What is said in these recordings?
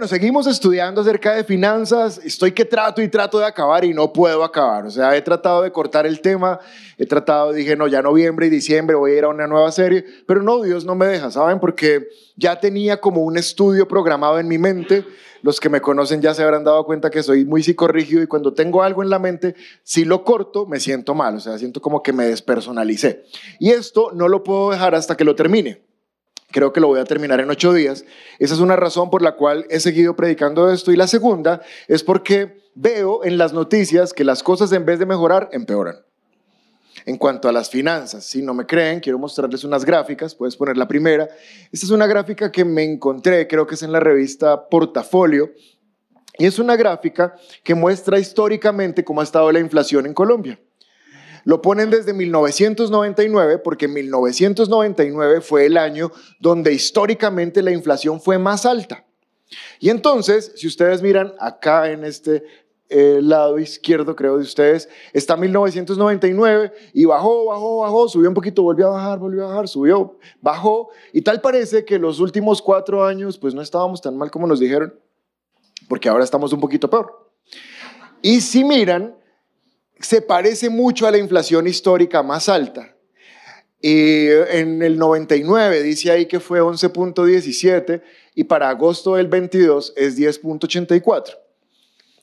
bueno, seguimos estudiando acerca de finanzas. Estoy que trato y trato de acabar y no puedo acabar. O sea, he tratado de cortar el tema. He tratado, dije, no, ya noviembre y diciembre voy a ir a una nueva serie. Pero no, Dios no me deja, ¿saben? Porque ya tenía como un estudio programado en mi mente. Los que me conocen ya se habrán dado cuenta que soy muy psicorrígido y cuando tengo algo en la mente, si lo corto, me siento mal. O sea, siento como que me despersonalicé. Y esto no lo puedo dejar hasta que lo termine. Creo que lo voy a terminar en ocho días. Esa es una razón por la cual he seguido predicando esto. Y la segunda es porque veo en las noticias que las cosas en vez de mejorar, empeoran. En cuanto a las finanzas, si no me creen, quiero mostrarles unas gráficas. Puedes poner la primera. Esta es una gráfica que me encontré, creo que es en la revista Portafolio. Y es una gráfica que muestra históricamente cómo ha estado la inflación en Colombia. Lo ponen desde 1999 porque 1999 fue el año donde históricamente la inflación fue más alta. Y entonces, si ustedes miran acá en este eh, lado izquierdo, creo, de ustedes, está 1999 y bajó, bajó, bajó, subió un poquito, volvió a bajar, volvió a bajar, subió, bajó. Y tal parece que los últimos cuatro años, pues no estábamos tan mal como nos dijeron, porque ahora estamos un poquito peor. Y si miran, se parece mucho a la inflación histórica más alta. Y en el 99 dice ahí que fue 11.17 y para agosto del 22 es 10.84.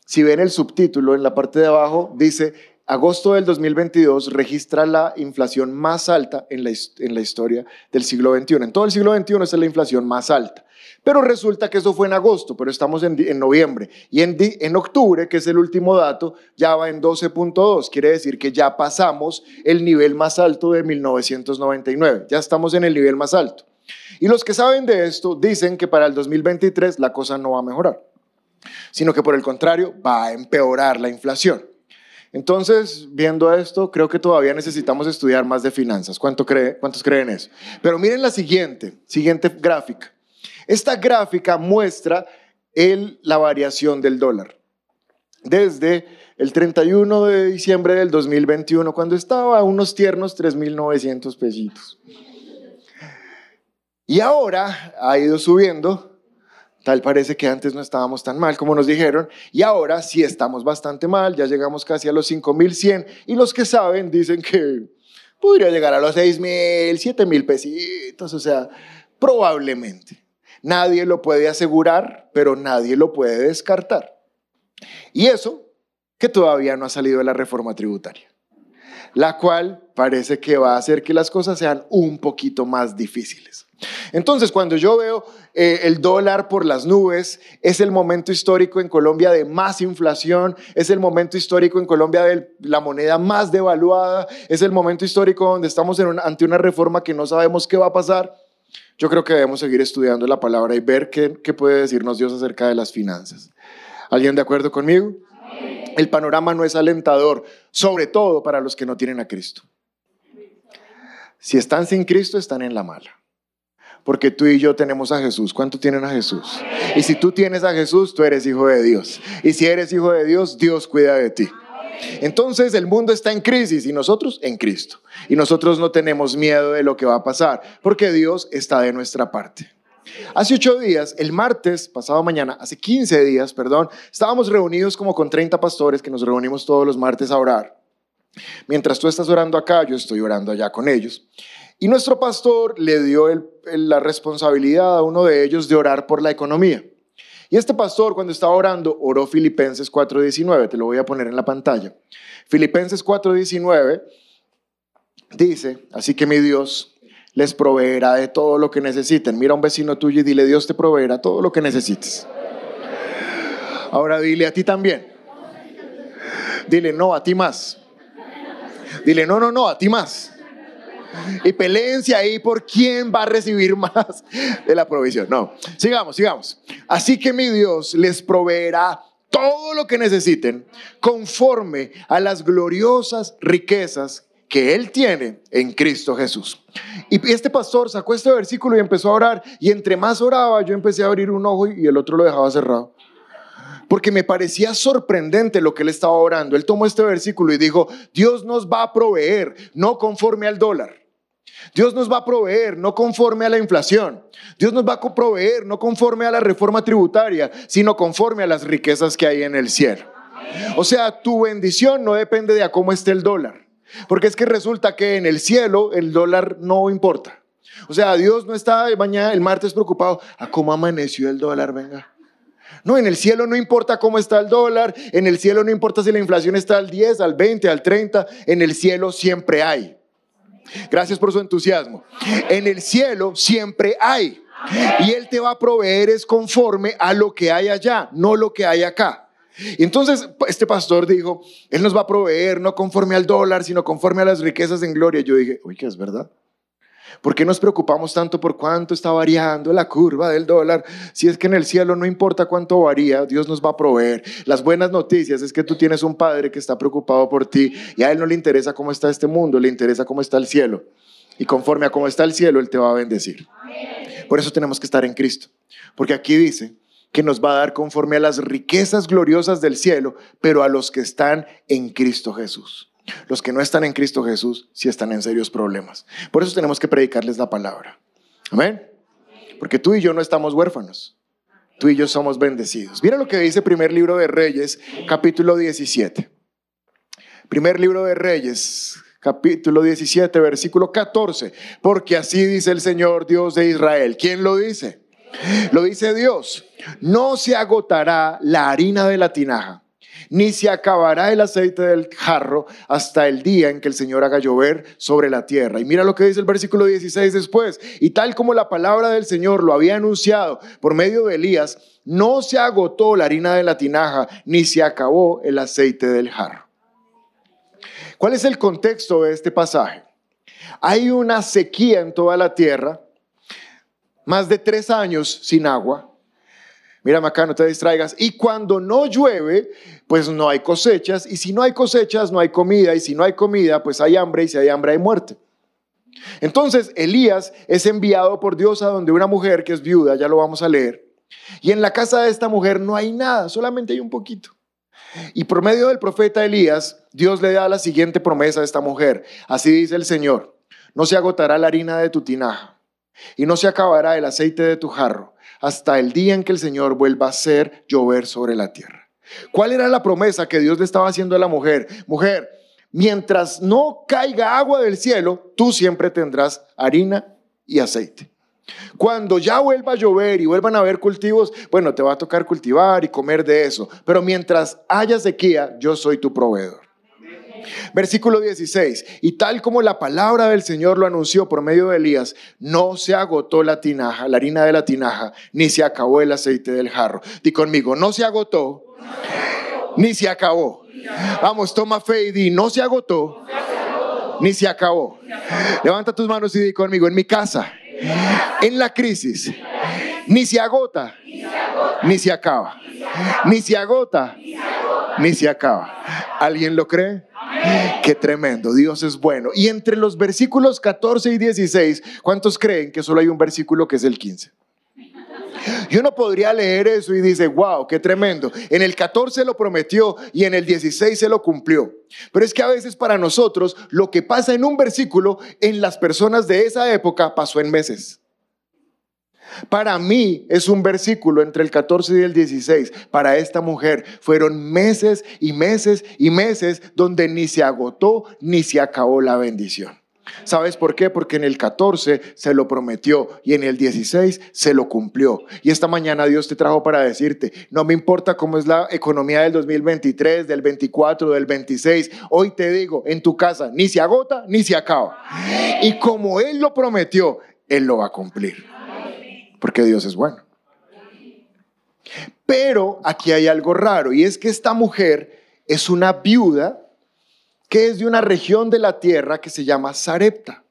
Si ven el subtítulo en la parte de abajo, dice agosto del 2022 registra la inflación más alta en la, historia del siglo XXI. En todo el siglo XXI es la inflación más alta. Pero resulta que eso fue en agosto, pero estamos en, noviembre. Y en, octubre, que es el último dato, ya va en 12.2. Quiere decir que ya pasamos el nivel más alto de 1999. Ya estamos en el nivel más alto. Y los que saben de esto dicen que para el 2023 la cosa no va a mejorar, sino que por el contrario va a empeorar la inflación. Entonces, viendo esto, creo que todavía necesitamos estudiar más de finanzas. ¿Cuánto cree, ¿Cuántos creen eso? Pero miren la siguiente, siguiente gráfica. Esta gráfica muestra la variación del dólar. Desde el 31 de diciembre del 2021, cuando estaba a unos tiernos 3.900 pesitos. Y ahora ha ido subiendo Tal parece que antes no estábamos tan mal como nos dijeron y ahora sí estamos bastante mal, ya llegamos casi a los 5100 y los que saben dicen que podría llegar a los 6000, 7000 pesitos, o sea, probablemente. Nadie lo puede asegurar, pero nadie lo puede descartar. Y eso que todavía no ha salido de la reforma tributaria, la cual parece que va a hacer que las cosas sean un poquito más difíciles. Entonces, cuando yo veo eh, el dólar por las nubes, es el momento histórico en Colombia de más inflación, es el momento histórico en Colombia de la moneda más devaluada, es el momento histórico donde estamos ante una reforma que no sabemos qué va a pasar. Yo creo que debemos seguir estudiando la palabra y ver qué, qué puede decirnos Dios acerca de las finanzas. ¿Alguien de acuerdo conmigo? El panorama no es alentador, sobre todo para los que no tienen a Cristo. Si están sin Cristo, están en la mala porque tú y yo tenemos a Jesús. ¿Cuánto tienen a Jesús? Y si tú tienes a Jesús, tú eres hijo de Dios. Y si eres hijo de Dios, Dios cuida de ti. Entonces el mundo está en crisis y nosotros en Cristo. Y nosotros no tenemos miedo de lo que va a pasar, porque Dios está de nuestra parte. Hace ocho días, el martes, pasado mañana, hace 15 días, perdón, estábamos reunidos como con 30 pastores que nos reunimos todos los martes a orar. Mientras tú estás orando acá, yo estoy orando allá con ellos. Y nuestro pastor le dio la responsabilidad a uno de ellos de orar por la economía. Y este pastor cuando estaba orando oró Filipenses 4:19, te lo voy a poner en la pantalla. Filipenses 4:19 dice, así que mi Dios les proveerá de todo lo que necesiten. Mira a un vecino tuyo y dile, Dios te proveerá todo lo que necesites. Ahora dile a ti también. Dile, no, a ti más. Dile, no, no, no, a ti más y peleense ahí por quién va a recibir más de la provisión. No, sigamos, sigamos. Así que mi Dios les proveerá todo lo que necesiten conforme a las gloriosas riquezas que Él tiene en Cristo Jesús. Y este pastor sacó este versículo y empezó a orar. Y entre más oraba, yo empecé a abrir un ojo y el otro lo dejaba cerrado. Porque me parecía sorprendente lo que él estaba orando. Él tomó este versículo y dijo, Dios nos va a proveer, no conforme al dólar Dios nos va a proveer no conforme a la inflación. Dios nos va a proveer no conforme a la reforma tributaria, sino conforme a las riquezas que hay en el cielo. O sea, tu bendición no depende de cómo esté el dólar. Porque es que resulta que en el cielo el dólar no importa. O sea, Dios no está mañana, el martes preocupado a cómo amaneció el dólar, venga. No, en el cielo no importa cómo está el dólar, en el cielo no importa si la inflación está al 10, al 20, al 30, en el cielo siempre hay. Gracias por su entusiasmo. En el cielo siempre hay. Y Él te va a proveer es conforme a lo que hay allá, no lo que hay acá. Y entonces este pastor dijo, Él nos va a proveer no conforme al dólar, sino conforme a las riquezas en gloria. Yo dije, uy, ¿qué es verdad? ¿Por qué nos preocupamos tanto por cuánto está variando la curva del dólar? Si es que en el cielo no importa cuánto varía, Dios nos va a proveer. Las buenas noticias es que tú tienes un Padre que está preocupado por ti y a Él no le interesa cómo está este mundo, le interesa cómo está el cielo. Y conforme a cómo está el cielo, Él te va a bendecir. Por eso tenemos que estar en Cristo. Porque aquí dice que nos va a dar conforme a las riquezas gloriosas del cielo, pero a los que están en Cristo Jesús. Los que no están en Cristo Jesús sí están en serios problemas. Por eso tenemos que predicarles la palabra. Amén. Porque tú y yo no estamos huérfanos. Tú y yo somos bendecidos. Mira lo que dice primer libro de Reyes, capítulo 17. Primer libro de Reyes, capítulo 17, versículo 14. Porque así dice el Señor Dios de Israel. ¿Quién lo dice? Lo dice Dios. No se agotará la harina de la tinaja ni se acabará el aceite del jarro hasta el día en que el Señor haga llover sobre la tierra. Y mira lo que dice el versículo 16 después. Y tal como la palabra del Señor lo había anunciado por medio de Elías, no se agotó la harina de la tinaja, ni se acabó el aceite del jarro. ¿Cuál es el contexto de este pasaje? Hay una sequía en toda la tierra, más de tres años sin agua. Mírame acá, no te distraigas. Y cuando no llueve, pues no hay cosechas. Y si no hay cosechas, no hay comida. Y si no hay comida, pues hay hambre. Y si hay hambre, hay muerte. Entonces Elías es enviado por Dios a donde una mujer que es viuda, ya lo vamos a leer. Y en la casa de esta mujer no hay nada, solamente hay un poquito. Y por medio del profeta Elías, Dios le da la siguiente promesa a esta mujer. Así dice el Señor, no se agotará la harina de tu tinaja y no se acabará el aceite de tu jarro hasta el día en que el Señor vuelva a hacer llover sobre la tierra. ¿Cuál era la promesa que Dios le estaba haciendo a la mujer? Mujer, mientras no caiga agua del cielo, tú siempre tendrás harina y aceite. Cuando ya vuelva a llover y vuelvan a haber cultivos, bueno, te va a tocar cultivar y comer de eso. Pero mientras haya sequía, yo soy tu proveedor. Versículo 16. Y tal como la palabra del Señor lo anunció por medio de Elías, no se agotó la tinaja, la harina de la tinaja, ni se acabó el aceite del jarro. Di conmigo, no se agotó, ni se acabó. Vamos, toma fe y di, no se agotó, ni se acabó. Levanta tus manos y di conmigo, en mi casa, en la crisis, ni se agota, ni se acaba. Ni se agota, ni se acaba. ¿Alguien lo cree? Qué tremendo, Dios es bueno. Y entre los versículos 14 y 16, ¿cuántos creen que solo hay un versículo que es el 15? Y uno podría leer eso y dice, wow, qué tremendo. En el 14 lo prometió y en el 16 se lo cumplió. Pero es que a veces para nosotros lo que pasa en un versículo, en las personas de esa época pasó en meses. Para mí es un versículo entre el 14 y el 16. Para esta mujer fueron meses y meses y meses donde ni se agotó ni se acabó la bendición. ¿Sabes por qué? Porque en el 14 se lo prometió y en el 16 se lo cumplió. Y esta mañana Dios te trajo para decirte, no me importa cómo es la economía del 2023, del 24, del 26. Hoy te digo, en tu casa ni se agota ni se acaba. Y como Él lo prometió, Él lo va a cumplir porque Dios es bueno. Pero aquí hay algo raro y es que esta mujer es una viuda que es de una región de la tierra que se llama Sarepta.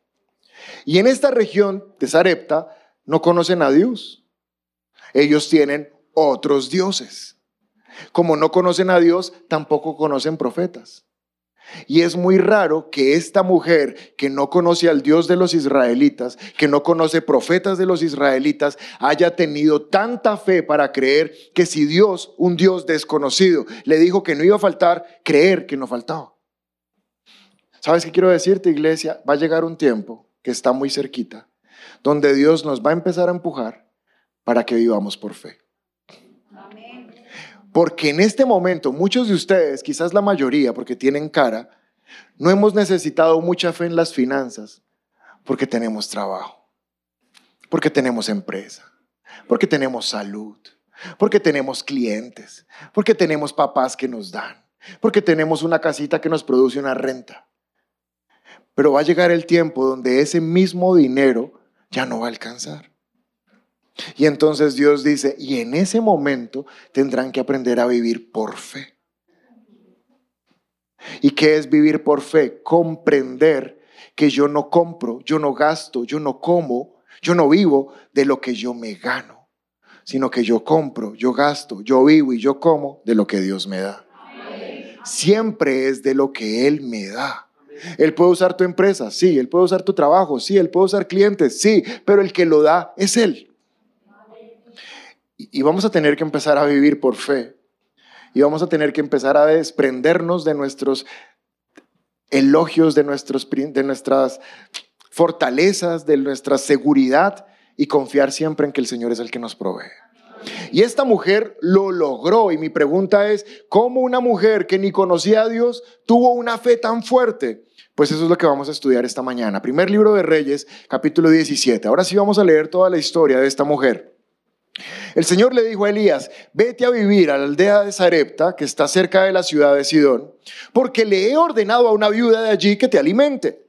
Y en esta región de Sarepta no conocen a Dios. Ellos tienen otros dioses. Como no conocen a Dios, tampoco conocen profetas. Y es muy raro que esta mujer que no conoce al Dios de los israelitas, que no conoce profetas de los israelitas, haya tenido tanta fe para creer que si Dios, un Dios desconocido, le dijo que no iba a faltar, creer que no faltaba. ¿Sabes qué quiero decirte, iglesia? Va a llegar un tiempo que está muy cerquita, donde Dios nos va a empezar a empujar para que vivamos por fe. Porque en este momento muchos de ustedes, quizás la mayoría, porque tienen cara, no hemos necesitado mucha fe en las finanzas porque tenemos trabajo, porque tenemos empresa, porque tenemos salud, porque tenemos clientes, porque tenemos papás que nos dan, porque tenemos una casita que nos produce una renta. Pero va a llegar el tiempo donde ese mismo dinero ya no va a alcanzar. Y entonces Dios dice, y en ese momento tendrán que aprender a vivir por fe. ¿Y qué es vivir por fe? Comprender que yo no compro, yo no gasto, yo no como, yo no vivo de lo que yo me gano, sino que yo compro, yo gasto, yo vivo y yo como de lo que Dios me da. Siempre es de lo que Él me da. Él puede usar tu empresa, sí, Él puede usar tu trabajo, sí, Él puede usar clientes, sí, pero el que lo da es Él. Y vamos a tener que empezar a vivir por fe y vamos a tener que empezar a desprendernos de nuestros elogios, de, nuestros, de nuestras fortalezas, de nuestra seguridad y confiar siempre en que el Señor es el que nos provee. Y esta mujer lo logró y mi pregunta es, ¿cómo una mujer que ni conocía a Dios tuvo una fe tan fuerte? Pues eso es lo que vamos a estudiar esta mañana. Primer libro de Reyes, capítulo 17. Ahora sí vamos a leer toda la historia de esta mujer. El Señor le dijo a Elías, vete a vivir a la aldea de Sarepta, que está cerca de la ciudad de Sidón, porque le he ordenado a una viuda de allí que te alimente.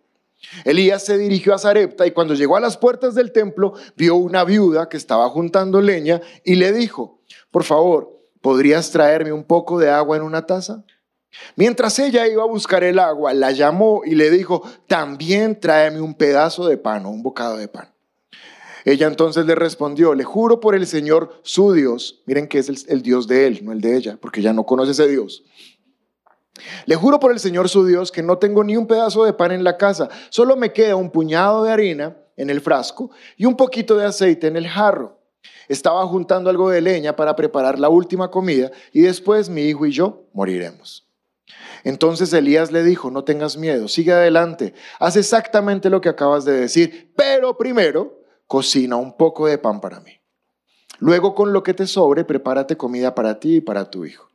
Elías se dirigió a Sarepta y cuando llegó a las puertas del templo, vio una viuda que estaba juntando leña y le dijo, por favor, ¿podrías traerme un poco de agua en una taza? Mientras ella iba a buscar el agua, la llamó y le dijo, también tráeme un pedazo de pan o un bocado de pan. Ella entonces le respondió, le juro por el Señor su Dios, miren que es el, Dios de él, no el de ella, porque ella no conoce ese Dios. Le juro por el Señor su Dios que no tengo ni un pedazo de pan en la casa, solo me queda un puñado de harina en el frasco y un poquito de aceite en el jarro. Estaba juntando algo de leña para preparar la última comida y después mi hijo y yo moriremos. Entonces Elías le dijo, no tengas miedo, sigue adelante, haz exactamente lo que acabas de decir, pero primero cocina un poco de pan para mí. Luego con lo que te sobre, prepárate comida para ti y para tu hijo.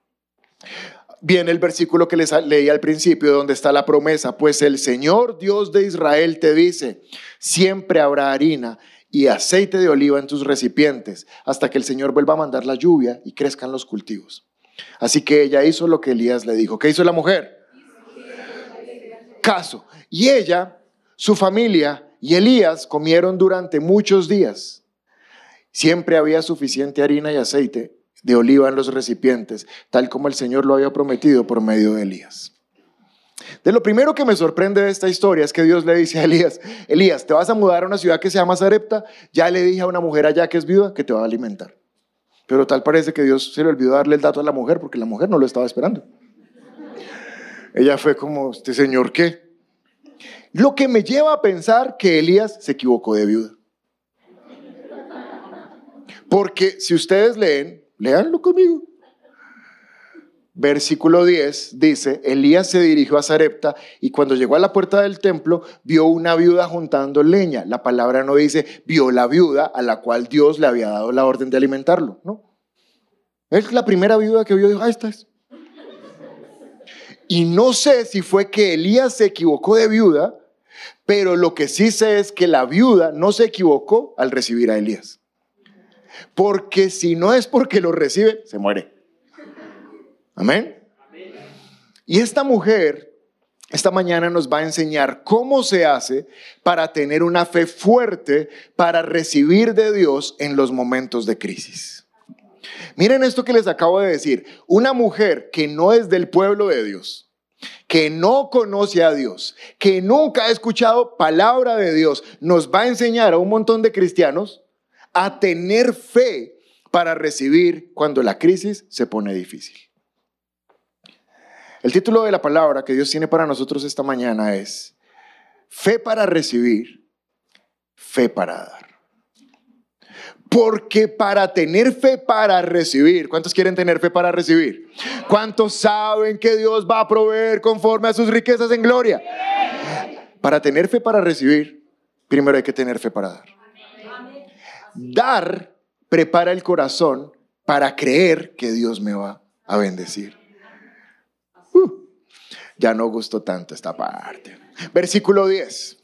Viene el versículo que les leí al principio, donde está la promesa, pues el Señor Dios de Israel te dice, siempre habrá harina y aceite de oliva en tus recipientes, hasta que el Señor vuelva a mandar la lluvia y crezcan los cultivos. Así que ella hizo lo que Elías le dijo. ¿Qué hizo la mujer? Caso. Y ella, su familia y Elías comieron durante muchos días. Siempre había suficiente harina y aceite de oliva en los recipientes, tal como el Señor lo había prometido por medio de Elías. De lo primero que me sorprende de esta historia es que Dios le dice a Elías, Elías, te vas a mudar a una ciudad que se llama Zarepta, ya le dije a una mujer allá que es viuda que te va a alimentar. Pero tal parece que Dios se le olvidó darle el dato a la mujer porque la mujer no lo estaba esperando. Ella fue como, ¿este señor qué? Lo que me lleva a pensar que Elías se equivocó de viuda. Porque si ustedes leen, leanlo conmigo. Versículo 10 dice, Elías se dirigió a Zarepta y cuando llegó a la puerta del templo vio una viuda juntando leña. La palabra no dice vio la viuda a la cual Dios le había dado la orden de alimentarlo, ¿no? Es la primera viuda que vio dijo, ah, esta es. Y no sé si fue que Elías se equivocó de viuda pero lo que sí sé es que la viuda no se equivocó al recibir a Elías. Porque si no es porque lo recibe, se muere. Amén. Y esta mujer esta mañana nos va a enseñar cómo se hace para tener una fe fuerte para recibir de Dios en los momentos de crisis. Miren esto que les acabo de decir. Una mujer que no es del pueblo de Dios, que no conoce a Dios, que nunca ha escuchado palabra de Dios, nos va a enseñar a un montón de cristianos a tener fe para recibir cuando la crisis se pone difícil. El título de la palabra que Dios tiene para nosotros esta mañana es Fe para recibir, fe para dar. Porque para tener fe para recibir, ¿cuántos quieren tener fe para recibir? ¿Cuántos saben que Dios va a proveer conforme a sus riquezas en gloria? Para tener fe para recibir, primero hay que tener fe para dar. Dar prepara el corazón para creer que Dios me va a bendecir. Uh, ya no gustó tanto esta parte. Versículo 10.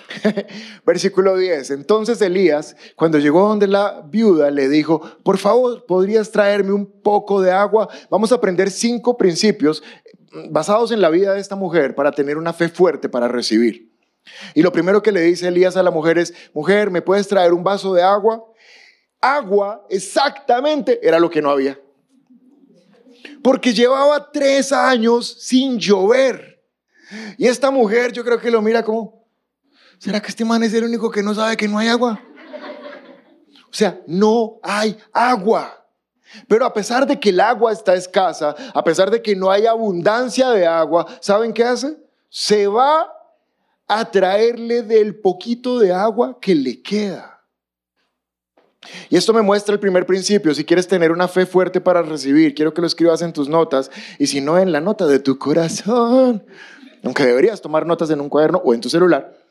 Versículo 10. Entonces Elías, cuando llegó donde la viuda, le dijo, por favor, ¿podrías traerme un poco de agua? Vamos a aprender cinco principios basados en la vida de esta mujer para tener una fe fuerte para recibir. Y lo primero que le dice Elías a la mujer es, mujer, ¿me puedes traer un vaso de agua? Agua exactamente era lo que no había. Porque llevaba tres años sin llover. Y esta mujer yo creo que lo mira como, ¿será que este man es el único que no sabe que no hay agua? O sea, no hay agua. Pero a pesar de que el agua está escasa, a pesar de que no hay abundancia de agua, ¿saben qué hace? Se va a traerle del poquito de agua que le queda. Y esto me muestra el primer principio. Si quieres tener una fe fuerte para recibir, quiero que lo escribas en tus notas y si no en la nota de tu corazón, aunque deberías tomar notas en un cuaderno o en tu celular.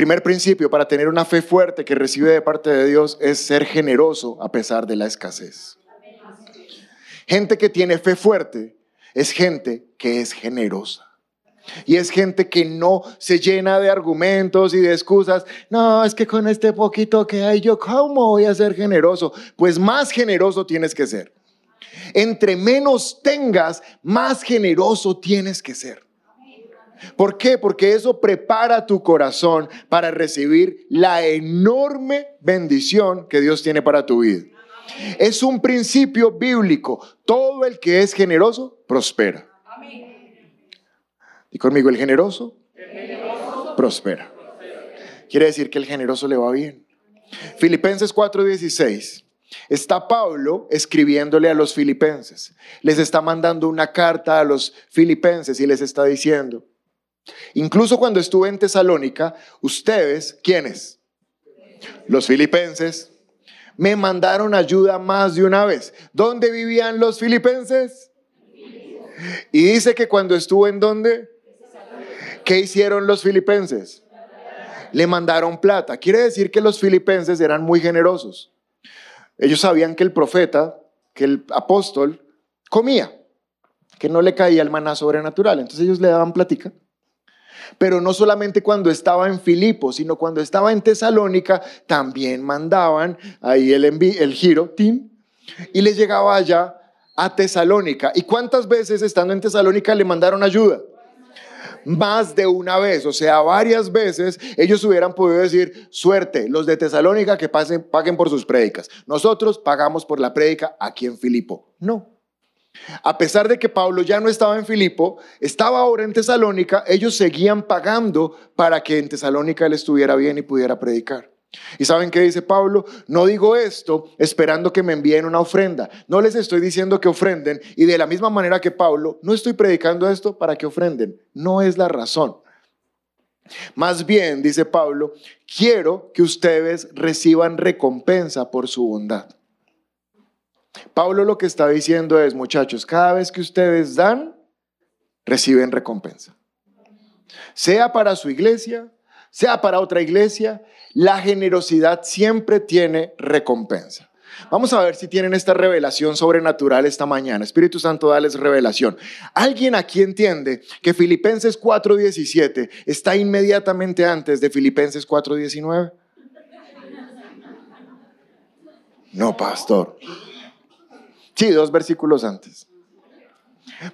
Primer principio para tener una fe fuerte que recibe de parte de Dios es ser generoso a pesar de la escasez. Gente que tiene fe fuerte es gente que es generosa. Y es gente que no se llena de argumentos y de excusas. No, es que con este poquito que hay yo, ¿cómo voy a ser generoso? Pues más generoso tienes que ser. Entre menos tengas, más generoso tienes que ser. ¿Por qué? Porque eso prepara tu corazón para recibir la enorme bendición que Dios tiene para tu vida. Es un principio bíblico. Todo el que es generoso prospera. Y conmigo, el generoso, prospera. Quiere decir que el generoso le va bien. Filipenses 4:16. Está Pablo escribiéndole a los filipenses. Les está mandando una carta a los filipenses y les está diciendo, incluso cuando estuve en Tesalónica, ustedes, ¿quiénes? Los filipenses, me mandaron ayuda más de una vez. ¿Dónde vivían los filipenses? Y dice que cuando estuvo en dónde? ¿Qué hicieron los filipenses? Le mandaron plata. Quiere decir que los filipenses eran muy generosos. Ellos sabían que el profeta, que el apóstol, comía, que no le caía el maná sobrenatural. Entonces ellos le daban plática. Pero no solamente cuando estaba en Filipo, sino cuando estaba en Tesalónica, también mandaban ahí el, el giro, Tim, y le llegaba allá a Tesalónica. ¿Y cuántas veces estando en Tesalónica le mandaron ayuda? más de una vez, o sea, varias veces, ellos hubieran podido decir, suerte, los de Tesalónica que pasen, paguen por sus prédicas. Nosotros pagamos por la prédica aquí en Filipo. No. A pesar de que Pablo ya no estaba en Filipo, estaba ahora en Tesalónica, ellos seguían pagando para que en Tesalónica él estuviera bien y pudiera predicar. ¿Y saben qué dice Pablo? No digo esto esperando que me envíen una ofrenda. No les estoy diciendo que ofrenden. Y de la misma manera que Pablo, no estoy predicando esto para que ofrenden. No es la razón. Más bien, dice Pablo, quiero que ustedes reciban recompensa por su bondad. Pablo lo que está diciendo es, muchachos, cada vez que ustedes dan, reciben recompensa. Sea para su iglesia, sea para otra iglesia, la generosidad siempre tiene recompensa. Vamos a ver si tienen esta revelación sobrenatural esta mañana. Espíritu Santo, dales revelación. ¿Alguien aquí entiende que Filipenses 4:17 está inmediatamente antes de Filipenses 4:19? No, pastor. Sí, dos versículos antes.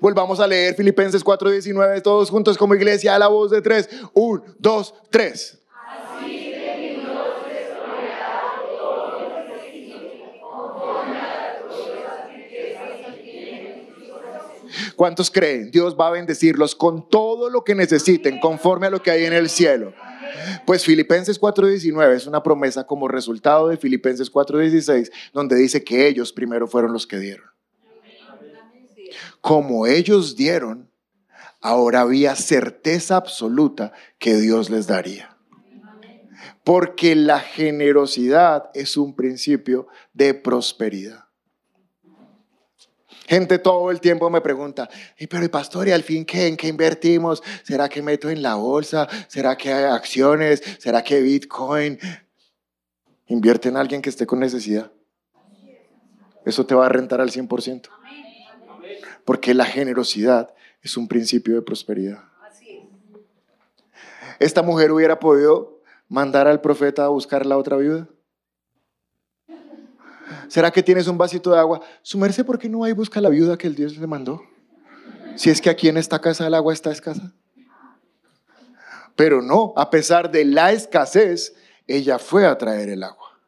Volvamos a leer Filipenses 4:19 todos juntos como iglesia a la voz de tres. Un, dos, tres. ¿Cuántos creen? Dios va a bendecirlos con todo lo que necesiten, conforme a lo que hay en el cielo. Pues Filipenses 4:19 es una promesa como resultado de Filipenses 4:16, donde dice que ellos primero fueron los que dieron como ellos dieron, ahora había certeza absoluta que Dios les daría. Porque la generosidad es un principio de prosperidad. Gente todo el tiempo me pregunta, "Y, pero pastor, ¿y al fin qué? ¿En qué invertimos? ¿Será que meto en la bolsa? ¿Será que hay acciones? ¿Será que Bitcoin? Invierte en alguien que esté con necesidad. Eso te va a rentar al 100%. Porque la generosidad es un principio de prosperidad. Esta mujer hubiera podido mandar al profeta a buscar la otra viuda. ¿Será que tienes un vasito de agua? Sumerse, ¿por qué no hay busca la viuda que el Dios le mandó? Si es que aquí en esta casa el agua está escasa. Pero no, a pesar de la escasez, ella fue a traer el agua.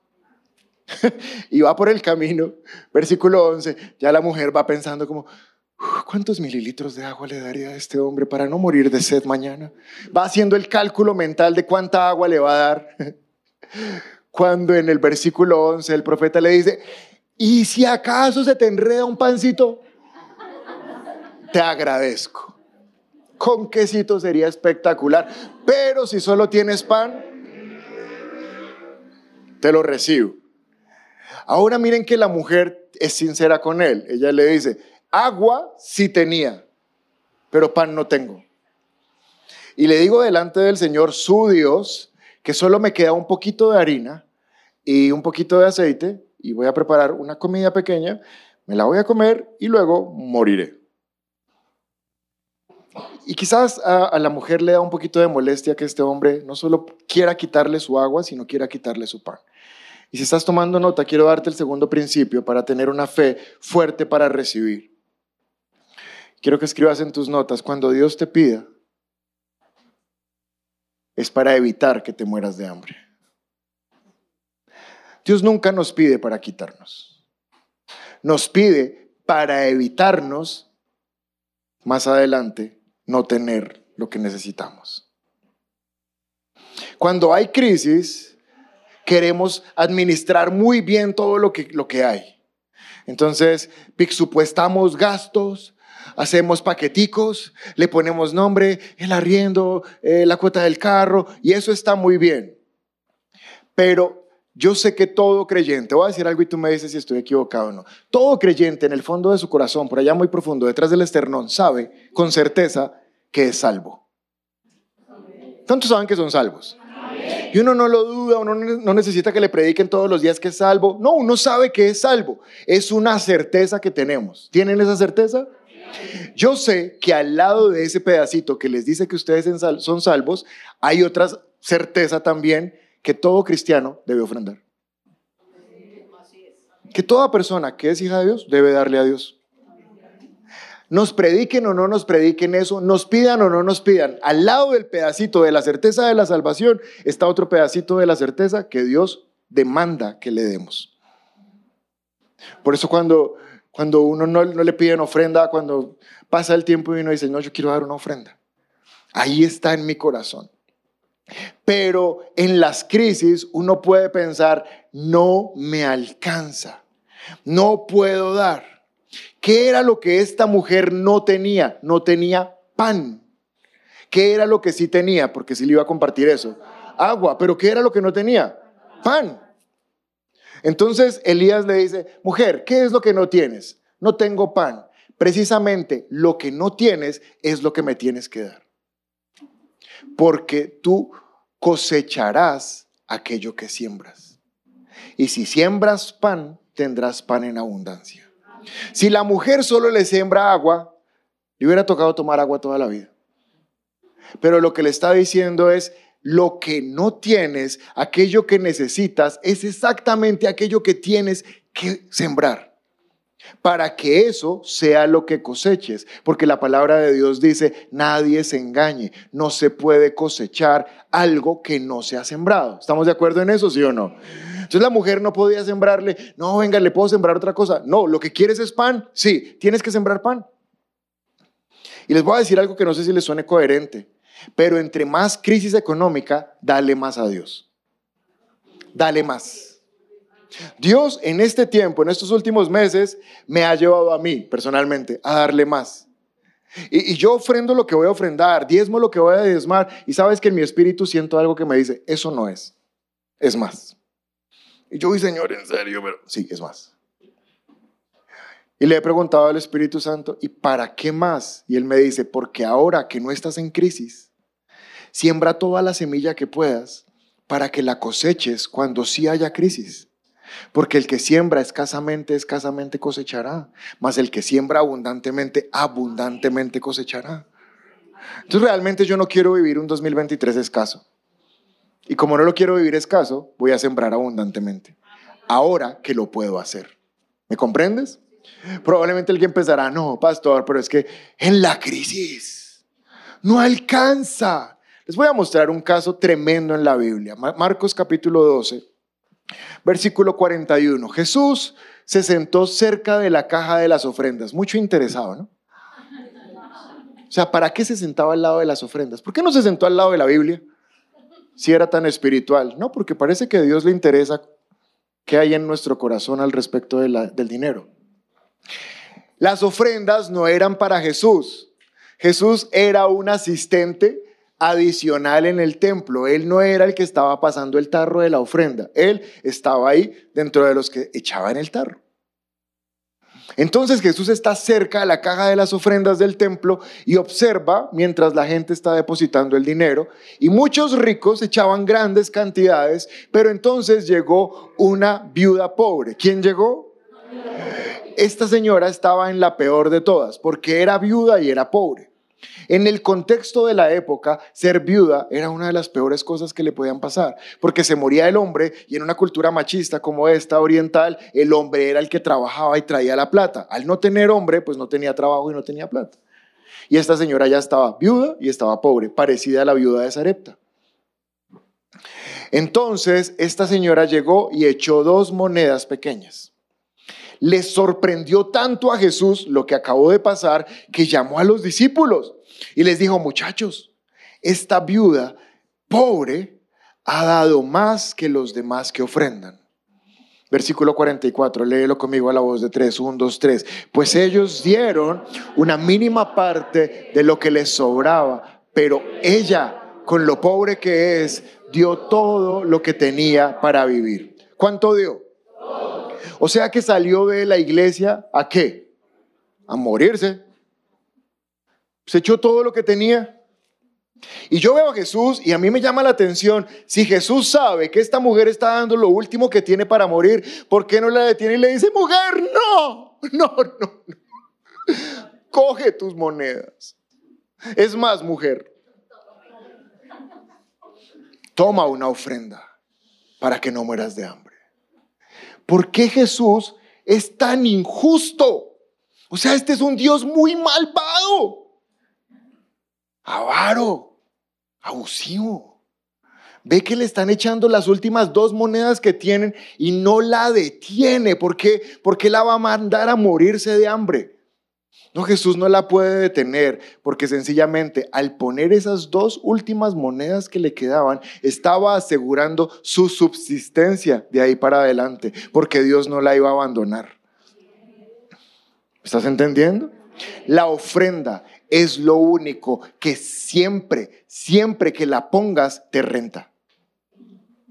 y va por el camino, versículo 11, ya la mujer va pensando como, ¿cuántos mililitros de agua le daría a este hombre para no morir de sed mañana? Va haciendo el cálculo mental de cuánta agua le va a dar. Cuando en el versículo 11 el profeta le dice, ¿y si acaso se te enreda un pancito? Te agradezco. Con quesito sería espectacular, pero si solo tienes pan, te lo recibo. Ahora miren que la mujer es sincera con él. Ella le dice, agua sí tenía, pero pan no tengo. Y le digo delante del Señor, su Dios, que solo me queda un poquito de harina y un poquito de aceite y voy a preparar una comida pequeña, me la voy a comer y luego moriré. Y quizás a, la mujer le da un poquito de molestia que este hombre no solo quiera quitarle su agua, sino quiera quitarle su pan. Y si estás tomando nota, quiero darte el segundo principio para tener una fe fuerte para recibir. Quiero que escribas en tus notas, cuando Dios te pida, es para evitar que te mueras de hambre. Dios nunca nos pide para quitarnos. Nos pide para evitarnos más adelante no tener lo que necesitamos. Cuando hay crisis, queremos administrar muy bien todo lo que, lo que hay. Entonces, supuestamos gastos, hacemos paqueticos, le ponemos nombre, el arriendo, eh, la cuota del carro, y eso está muy bien. Pero yo sé que todo creyente, voy a decir algo y tú me dices si estoy equivocado o no, todo creyente en el fondo de su corazón, por allá muy profundo, detrás del esternón, sabe con certeza que es salvo. ¿Cuántos saben que son salvos? Y uno no lo duda, uno no necesita que le prediquen todos los días que es salvo. No, uno sabe que es salvo. Es una certeza que tenemos. ¿Tienen esa certeza? Yo sé que al lado de ese pedacito que les dice que ustedes son salvos, hay otra certeza también que todo cristiano debe ofrendar. Que toda persona que es hija de Dios debe darle a Dios. Nos prediquen o no nos prediquen eso, nos pidan o no nos pidan. Al lado del pedacito de la certeza de la salvación está otro pedacito de la certeza que Dios demanda que le demos. Por eso cuando, cuando uno no, no le piden ofrenda, cuando pasa el tiempo y uno dice, no, yo quiero dar una ofrenda. Ahí está en mi corazón. Pero en las crisis uno puede pensar, no me alcanza, no puedo dar. ¿Qué era lo que esta mujer no tenía? No tenía pan. ¿Qué era lo que sí tenía? Porque sí le iba a compartir eso. Agua. ¿Pero qué era lo que no tenía? Pan. Entonces Elías le dice, mujer, ¿qué es lo que no tienes? No tengo pan. Precisamente lo que no tienes es lo que me tienes que dar. Porque tú cosecharás aquello que siembras. Y si siembras pan, tendrás pan en abundancia. Si la mujer solo le siembra agua, le hubiera tocado tomar agua toda la vida. Pero lo que le está diciendo es, lo que no tienes, aquello que necesitas, es exactamente aquello que tienes que sembrar. Para que eso sea lo que coseches. Porque la palabra de Dios dice, nadie se engañe, no se puede cosechar algo que no se ha sembrado. ¿Estamos de acuerdo en eso, sí o no? Entonces la mujer no podía sembrarle, no, venga, le puedo sembrar otra cosa. No, lo que quieres es pan. Sí, tienes que sembrar pan. Y les voy a decir algo que no sé si les suene coherente, pero entre más crisis económica, dale más a Dios. Dale más. Dios en este tiempo, en estos últimos meses, me ha llevado a mí personalmente a darle más. Y, y, yo ofrendo lo que voy a ofrendar, diezmo lo que voy a diezmar, y sabes que en mi espíritu siento algo que me dice, eso no es, es más. Y yo, Señor, en serio, pero sí, es más. Y le he preguntado al Espíritu Santo, ¿y para qué más? Y él me dice, porque ahora que no estás en crisis, siembra toda la semilla que puedas para que la coseches cuando sí haya crisis. Porque el que siembra escasamente, escasamente cosechará, mas el que siembra abundantemente, abundantemente cosechará. Entonces realmente yo no quiero vivir un 2023 escaso. Y como no lo quiero vivir escaso, voy a sembrar abundantemente. Ahora que lo puedo hacer. ¿Me comprendes? Probablemente alguien pensará, no, pastor, pero es que en la crisis no alcanza. Les voy a mostrar un caso tremendo en la Biblia. Marcos capítulo 12, versículo 41. Jesús se sentó cerca de la caja de las ofrendas, mucho interesado, ¿no? O sea, ¿para qué se sentaba al lado de las ofrendas? ¿Por qué no se sentó al lado de la Biblia? Si era tan espiritual. No, porque parece que a Dios le interesa qué hay en nuestro corazón al respecto del dinero. Las ofrendas no eran para Jesús. Jesús era un asistente adicional en el templo. Él no era el que estaba pasando el tarro de la ofrenda. Él estaba ahí dentro de los que echaban el tarro. Entonces Jesús está cerca de la caja de las ofrendas del templo y observa mientras la gente está depositando el dinero. Y muchos ricos echaban grandes cantidades, pero entonces llegó una viuda pobre. ¿Quién llegó? esta señora estaba en la peor de todas, porque era viuda y era pobre. En el contexto de la época, ser viuda era una de las peores cosas que le podían pasar, porque se moría el hombre y en una cultura machista como esta oriental, el hombre era el que trabajaba y traía la plata. Al no tener hombre, pues no tenía trabajo y no tenía plata. Y esta señora ya estaba viuda y estaba pobre, parecida a la viuda de Sarepta. Entonces, esta señora llegó y echó dos monedas pequeñas le sorprendió tanto a Jesús lo que acabó de pasar que llamó a los discípulos y les dijo, muchachos, esta viuda pobre ha dado más que los demás que ofrendan. Versículo 44, léelo conmigo a la voz de 3, 1, 2, 3. Pues ellos dieron una mínima parte de lo que les sobraba, pero ella, con lo pobre que es, dio todo lo que tenía para vivir. ¿Cuánto dio? O sea que salió de la iglesia a qué? A morirse. Se echó todo lo que tenía. Y yo veo a Jesús y a mí me llama la atención, si Jesús sabe que esta mujer está dando lo último que tiene para morir, ¿por qué no la detiene y le dice, mujer, no, no, no, no. coge tus monedas? Es más, mujer, toma una ofrenda para que no mueras de hambre. ¿Por qué Jesús es tan injusto? O sea, este es un Dios muy malvado, avaro, abusivo. Ve que le están echando las últimas dos monedas que tienen y no la detiene. ¿Por qué? Porque la va a mandar a morirse de hambre. No, Jesús no la puede detener porque sencillamente al poner esas dos últimas monedas que le quedaban, estaba asegurando su subsistencia de ahí para adelante, porque Dios no la iba a abandonar. ¿Estás entendiendo? La ofrenda es lo único que siempre, siempre que la pongas, te renta.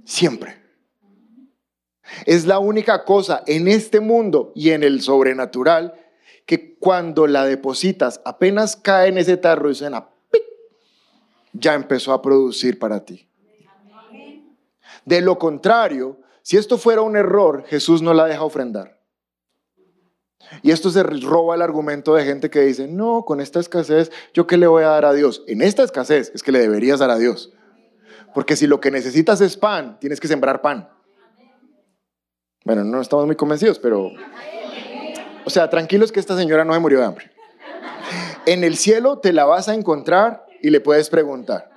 Siempre. Es la única cosa en este mundo y en el sobrenatural que cuando la depositas apenas cae en ese tarro y suena, ya empezó a producir para ti. De lo contrario, si esto fuera un error, Jesús no la deja ofrendar. Y esto se roba el argumento de gente que dice, no, con esta escasez, ¿yo qué le voy a dar a Dios? En esta escasez es que le deberías dar a Dios. Porque si lo que necesitas es pan, tienes que sembrar pan. Bueno, no estamos muy convencidos, pero o sea, tranquilos que esta señora no se murió de hambre. En el cielo te la vas a encontrar y le puedes preguntar.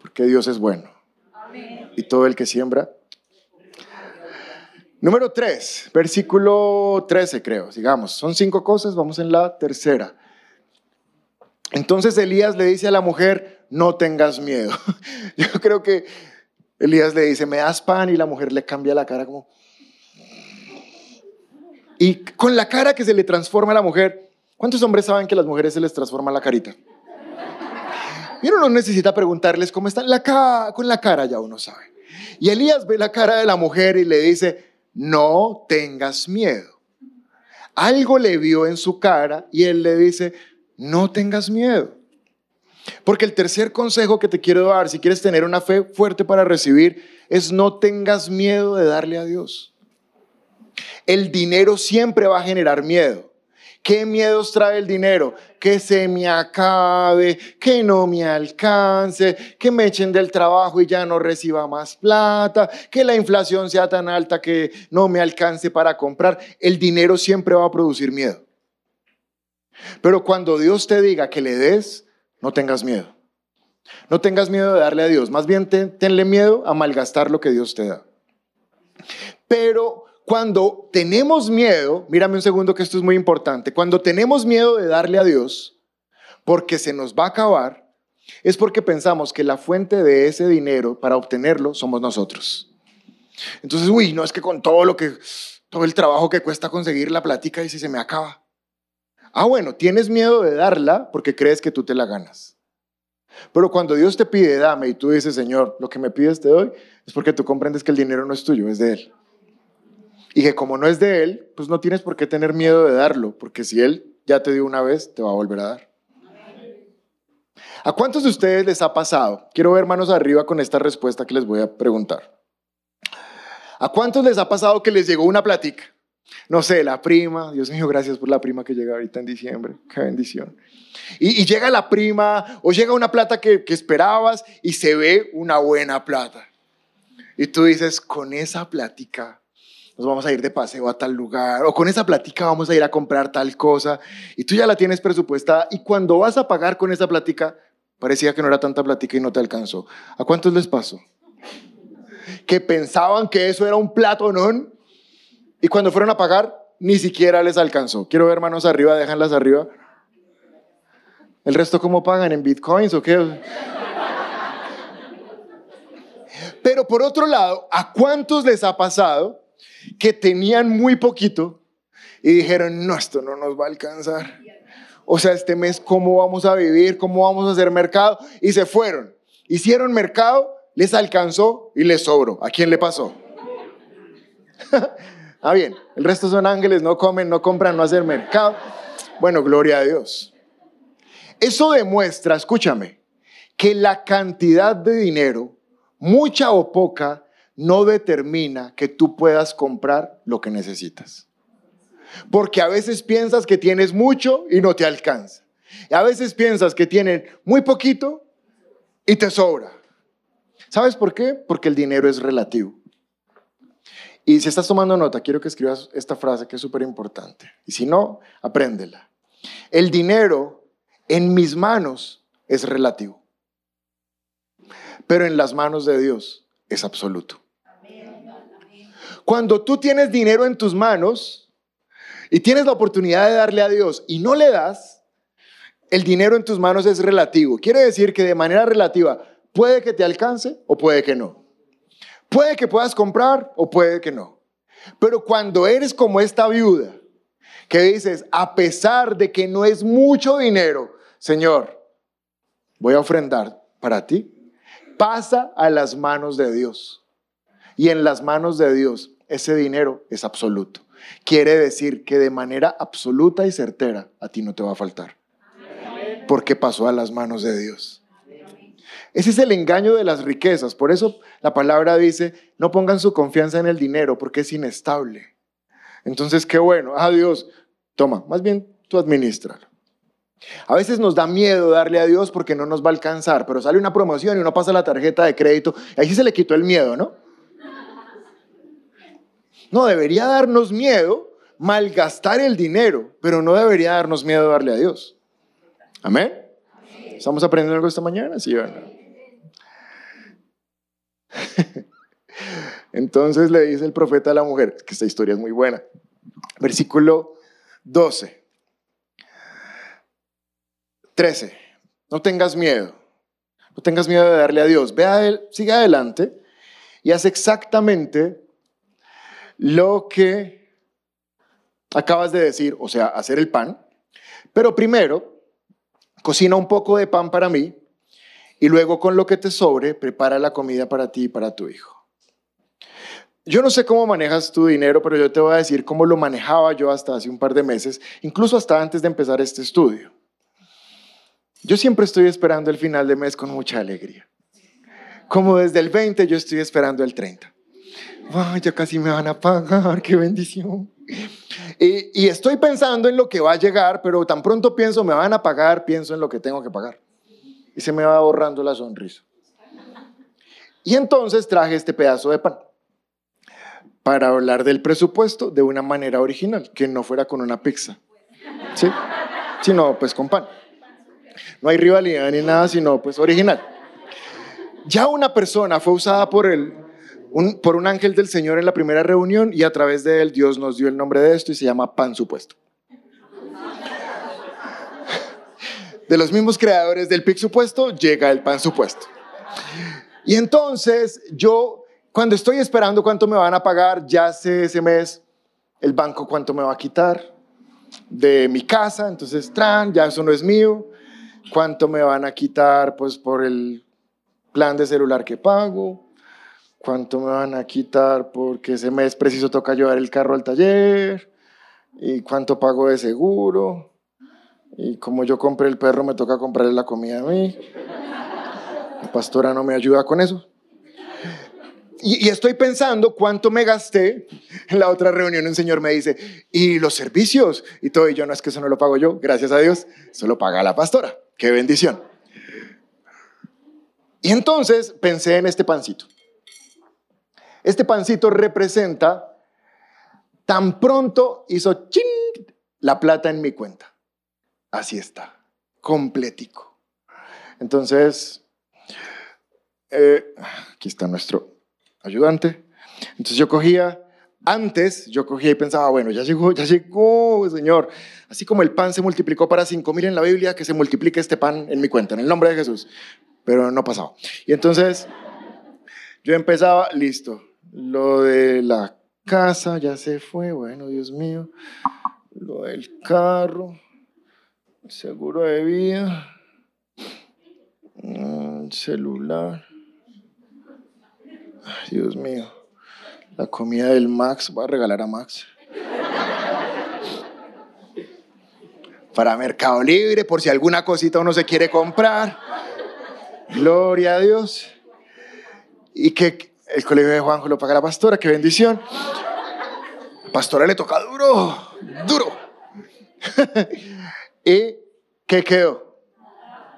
Porque Dios es bueno. Y todo el que siembra. Número 3, versículo 13 creo. Sigamos. Son cinco cosas, vamos en la tercera. Entonces Elías le dice a la mujer, no tengas miedo. Yo creo que Elías le dice, me das pan y la mujer le cambia la cara como, y con la cara que se le transforma a la mujer, ¿cuántos hombres saben que a las mujeres se les transforma la carita? Y uno no necesita preguntarles cómo están. La con la cara ya uno sabe. Y Elías ve la cara de la mujer y le dice, no tengas miedo. algo le vio en su cara y él le dice, no tengas miedo. Porque el tercer consejo que te quiero dar, si quieres tener una fe fuerte para recibir, es no tengas miedo de darle a Dios. El dinero siempre va a generar miedo. ¿Qué miedos trae el dinero? Que se me acabe, que no me alcance, que me echen del trabajo y ya no reciba más plata, que la inflación sea tan alta que no me alcance para comprar. El dinero siempre va a producir miedo. Pero cuando Dios te diga que le des, no tengas miedo. No tengas miedo de darle a Dios, más bien tenle miedo a malgastar lo que Dios te da. Pero cuando tenemos miedo, mírame un segundo que esto es muy importante, cuando tenemos miedo de darle a Dios, porque se nos va a acabar, es porque pensamos que la fuente de ese dinero para obtenerlo somos nosotros. Entonces, uy, no es que con todo lo que, todo el trabajo que cuesta conseguir la plática y si se me acaba. Ah, bueno, tienes miedo de darla porque crees que tú te la ganas. Pero cuando Dios te pide, dame, y tú dices, Señor, lo que me pides te doy, es porque tú comprendes que el dinero no es tuyo, es de Él. Y que como no es de Él, pues no tienes por qué tener miedo de darlo, porque si Él ya te dio una vez, te va a volver a dar. ¿A cuántos de ustedes les ha pasado? Quiero ver manos arriba con esta respuesta que les voy a preguntar. ¿A cuántos les ha pasado que les llegó una platica? No sé, la prima, Dios mío, gracias por la prima que llega ahorita en diciembre, qué bendición. Y, llega la prima o llega una plata que, que esperabas y se ve una buena plata. Y tú dices, con esa plática nos vamos a ir de paseo a tal lugar, o con esa platica vamos a ir a comprar tal cosa, y tú ya la tienes presupuestada, y cuando vas a pagar con esa platica, parecía que no era tanta platica y no te alcanzó. ¿A cuántos les pasó? Que pensaban que eso era un plato, ¿no? Y cuando fueron a pagar, ni siquiera les alcanzó. Quiero ver manos arriba, déjanlas arriba. ¿El resto cómo pagan? ¿En bitcoins o qué? Pero por otro lado, ¿a cuántos les ha pasado que tenían muy poquito y dijeron, no, esto no nos va a alcanzar. O sea, este mes, ¿cómo vamos a vivir? ¿Cómo vamos a hacer mercado? Y se fueron. Hicieron mercado, les alcanzó y les sobró. ¿A quién le pasó? ah, bien, el resto son ángeles, no comen, no compran, no hacen mercado. Bueno, gloria a Dios. Eso demuestra, escúchame, que la cantidad de dinero, mucha o poca, no determina que tú puedas comprar lo que necesitas. Porque a veces piensas que tienes mucho y no te alcanza. Y a veces piensas que tienes muy poquito y te sobra. ¿Sabes por qué? Porque el dinero es relativo. Y si estás tomando nota, quiero que escribas esta frase que es súper importante. Y si no, apréndela. El dinero en mis manos es relativo, pero en las manos de Dios es absoluto. Cuando tú tienes dinero en tus manos y tienes la oportunidad de darle a Dios y no le das, el dinero en tus manos es relativo. Quiere decir que de manera relativa puede que te alcance o puede que no. Puede que puedas comprar o puede que no. Pero cuando eres como esta viuda, que dices, a pesar de que no es mucho dinero, Señor, voy a ofrendar para ti, pasa a las manos de Dios. Y en las manos de Dios ese dinero es absoluto. Quiere decir que de manera absoluta y certera a ti no te va a faltar. Porque pasó a las manos de Dios. Ese es el engaño de las riquezas. Por eso la palabra dice, no pongan su confianza en el dinero porque es inestable. Entonces, qué bueno. Ah, Dios, toma, más bien tú administralo. A veces nos da miedo darle a Dios porque no nos va a alcanzar, pero sale una promoción y uno pasa la tarjeta de crédito. Ahí sí se le quitó el miedo, ¿no? No, debería darnos miedo malgastar el dinero, pero no debería darnos miedo darle a Dios. Amén. ¿Estamos aprendiendo algo esta mañana? Sí, ¿verdad? Entonces le dice el profeta a la mujer, que esta historia es muy buena. Versículo 12. 13. No tengas miedo. No tengas miedo de darle a Dios. Ve a él, sigue adelante y haz exactamente lo que acabas de decir, o sea, hacer el pan. Pero primero, cocina un poco de pan para mí y luego con lo que te sobre, prepara la comida para ti y para tu hijo. yo no sé cómo manejas tu dinero, pero yo te voy a decir cómo lo manejaba yo hasta hace un par de meses, incluso hasta antes de empezar este estudio. Yo siempre estoy esperando el final de mes con mucha alegría. Como desde el 20 yo estoy esperando el 30. Ya casi me van a pagar, qué bendición. Y, y, estoy pensando en lo que va a llegar, pero tan pronto pienso, me van a pagar, pienso en lo que tengo que pagar. Y se me va borrando la sonrisa. Y entonces traje este pedazo de pan para hablar del presupuesto de una manera original, que no fuera con una pizza, ¿sí? Sino pues con pan. No hay rivalidad ni nada, sino pues original. Ya una persona fue usada por él, por un ángel del Señor en la primera reunión y a través de él Dios nos dio el nombre de esto y se llama pan supuesto. De los mismos creadores del pic supuesto llega el pan supuesto. Y entonces yo cuando estoy esperando cuánto me van a pagar, ya sé ese mes el banco cuánto me va a quitar de mi casa, entonces, tran, ya eso no es mío. Cuánto me van a quitar, pues, por el plan de celular que pago. Cuánto me van a quitar porque ese mes preciso toca llevar el carro al taller. Y cuánto pago de seguro. Y como yo compré el perro, me toca comprarle la comida a mí. La pastora no me ayuda con eso. Y, estoy pensando cuánto me gasté. En la otra reunión un señor me dice, ¿y los servicios? Y todo, y yo no es que eso no lo pago yo, gracias a Dios, eso lo paga la pastora. Qué bendición. Y entonces pensé en este pancito. Este pancito representa, tan pronto hizo ching la plata en mi cuenta. Así está, completico. Entonces, eh, aquí está nuestro ayudante. Entonces yo cogía, antes yo cogía y pensaba, bueno, ya llegó, ya llegó, Señor. Así como el pan se multiplicó para cinco mil en la Biblia, que se multiplique este pan en mi cuenta, en el nombre de Jesús. Pero no pasaba. Y entonces yo empezaba, listo, lo de la casa ya se fue, bueno, Dios mío, lo del carro, seguro de vida, mm, celular. Dios mío. La comida del Max, voy a regalar a Max. Para Mercado Libre, por si alguna cosita uno se quiere comprar. Gloria a Dios. Y que el colegio de Juanjo lo paga la pastora, qué bendición. pastora le toca duro, duro. ¿Y qué quedó?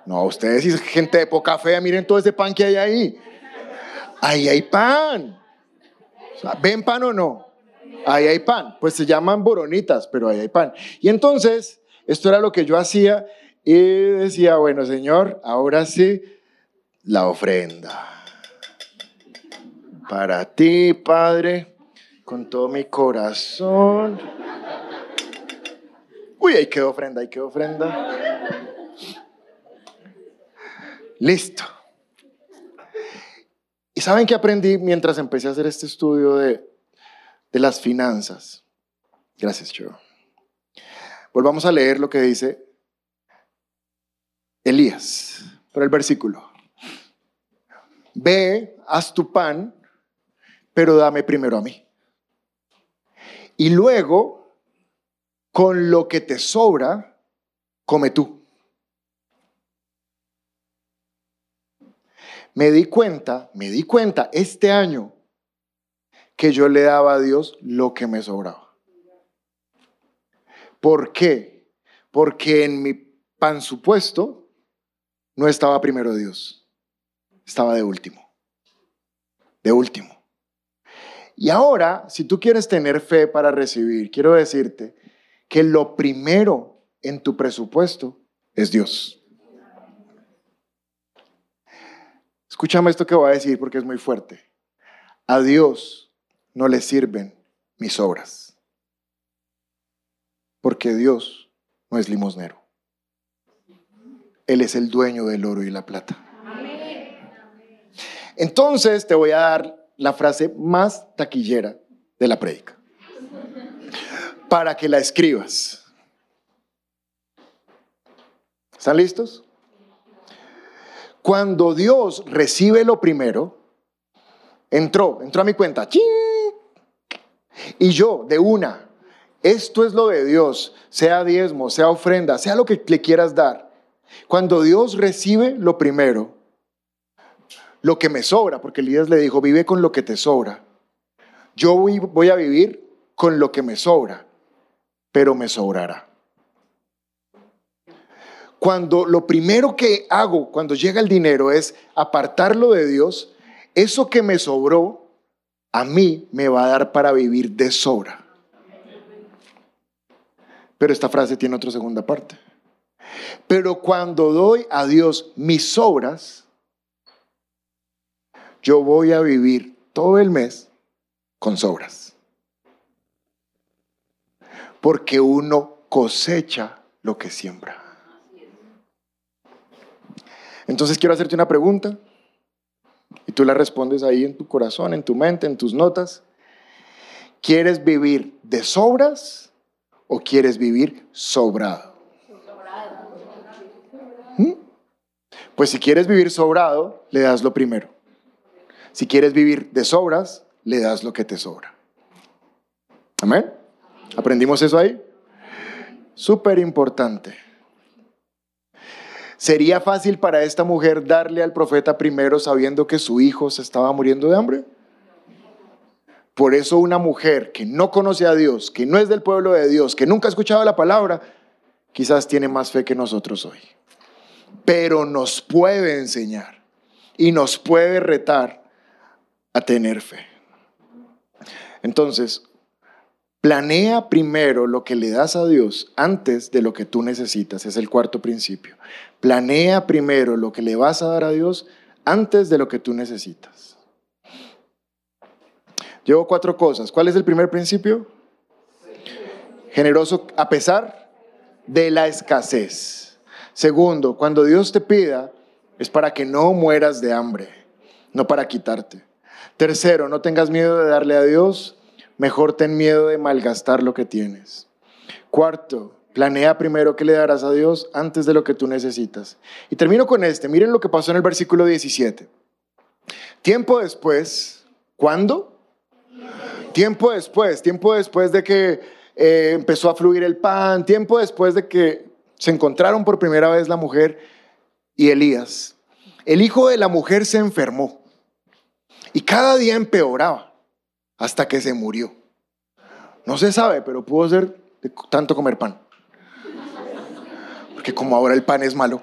No, ustedes y gente de poca fe, miren todo ese pan que hay ahí ahí hay pan. ¿Ven pan o no? Ahí hay pan. Pues se llaman boronitas, pero ahí hay pan. Y entonces, esto era lo que yo hacía y decía, bueno, Señor, ahora sí, la ofrenda. Para ti, Padre, con todo mi corazón. Uy, ahí quedó ofrenda, ahí quedó ofrenda. Listo. ¿Y saben qué aprendí mientras empecé a hacer este estudio de, las finanzas? Gracias, Joe. Volvamos a leer lo que dice Elías, por el versículo. Ve, haz tu pan, pero dame primero a mí. Y luego, con lo que te sobra, come tú. me di cuenta, me di cuenta este año que yo le daba a Dios lo que me sobraba. ¿Por qué? Porque en mi pan supuesto no estaba primero Dios, estaba de último. De último. Y ahora, si tú quieres tener fe para recibir, quiero decirte que lo primero en tu presupuesto es Dios. Escúchame esto que voy a decir porque es muy fuerte. A Dios no le sirven mis obras. Porque Dios no es limosnero. Él es el dueño del oro y la plata. Entonces te voy a dar la frase más taquillera de la prédica. Para que la escribas. ¿Están listos? Cuando Dios recibe lo primero, entró, entró a mi cuenta, ¡ching! Y yo, de una, esto es lo de Dios, sea diezmo, sea ofrenda, sea lo que le quieras dar. Cuando Dios recibe lo primero, lo que me sobra, porque Elías le dijo, vive con lo que te sobra. Yo voy, a vivir con lo que me sobra, pero me sobrará. Cuando lo primero que hago cuando llega el dinero es apartarlo de Dios, eso que me sobró a mí me va a dar para vivir de sobra. Pero esta frase tiene otra segunda parte. Pero cuando doy a Dios mis sobras, yo voy a vivir todo el mes con sobras. Porque uno cosecha lo que siembra. Entonces quiero hacerte una pregunta y tú la respondes ahí en tu corazón, en tu mente, en tus notas. ¿Quieres vivir de sobras o quieres vivir sobrado? ¿Mm? Pues si quieres vivir sobrado, le das lo primero. Si quieres vivir de sobras, le das lo que te sobra. Amén. ¿Aprendimos eso ahí? Súper importante. ¿Sería fácil para esta mujer darle al profeta primero sabiendo que su hijo se estaba muriendo de hambre? Por eso una mujer que no conoce a Dios, que no es del pueblo de Dios, que nunca ha escuchado la palabra, quizás tiene más fe que nosotros hoy. Pero nos puede enseñar y nos puede retar a tener fe. Entonces, Planea primero lo que le das a Dios antes de lo que tú necesitas. Es el cuarto principio. Planea primero lo que le vas a dar a Dios antes de lo que tú necesitas. Llevo cuatro cosas. ¿Cuál es el primer principio? Generoso a pesar de la escasez. Segundo, cuando Dios te pida, es para que no mueras de hambre, no para quitarte. Tercero, no tengas miedo de darle a Dios mejor ten miedo de malgastar lo que tienes. Cuarto, planea primero qué le darás a Dios antes de lo que tú necesitas. Y termino con este, miren lo que pasó en el versículo 17. Tiempo después, ¿cuándo? Tiempo después, tiempo después de que eh, empezó a fluir el pan, tiempo después de que se encontraron por primera vez la mujer y Elías. El hijo de la mujer se enfermó y cada día empeoraba hasta que se murió. No se sabe, pero pudo ser de tanto comer pan. Porque como ahora el pan es malo.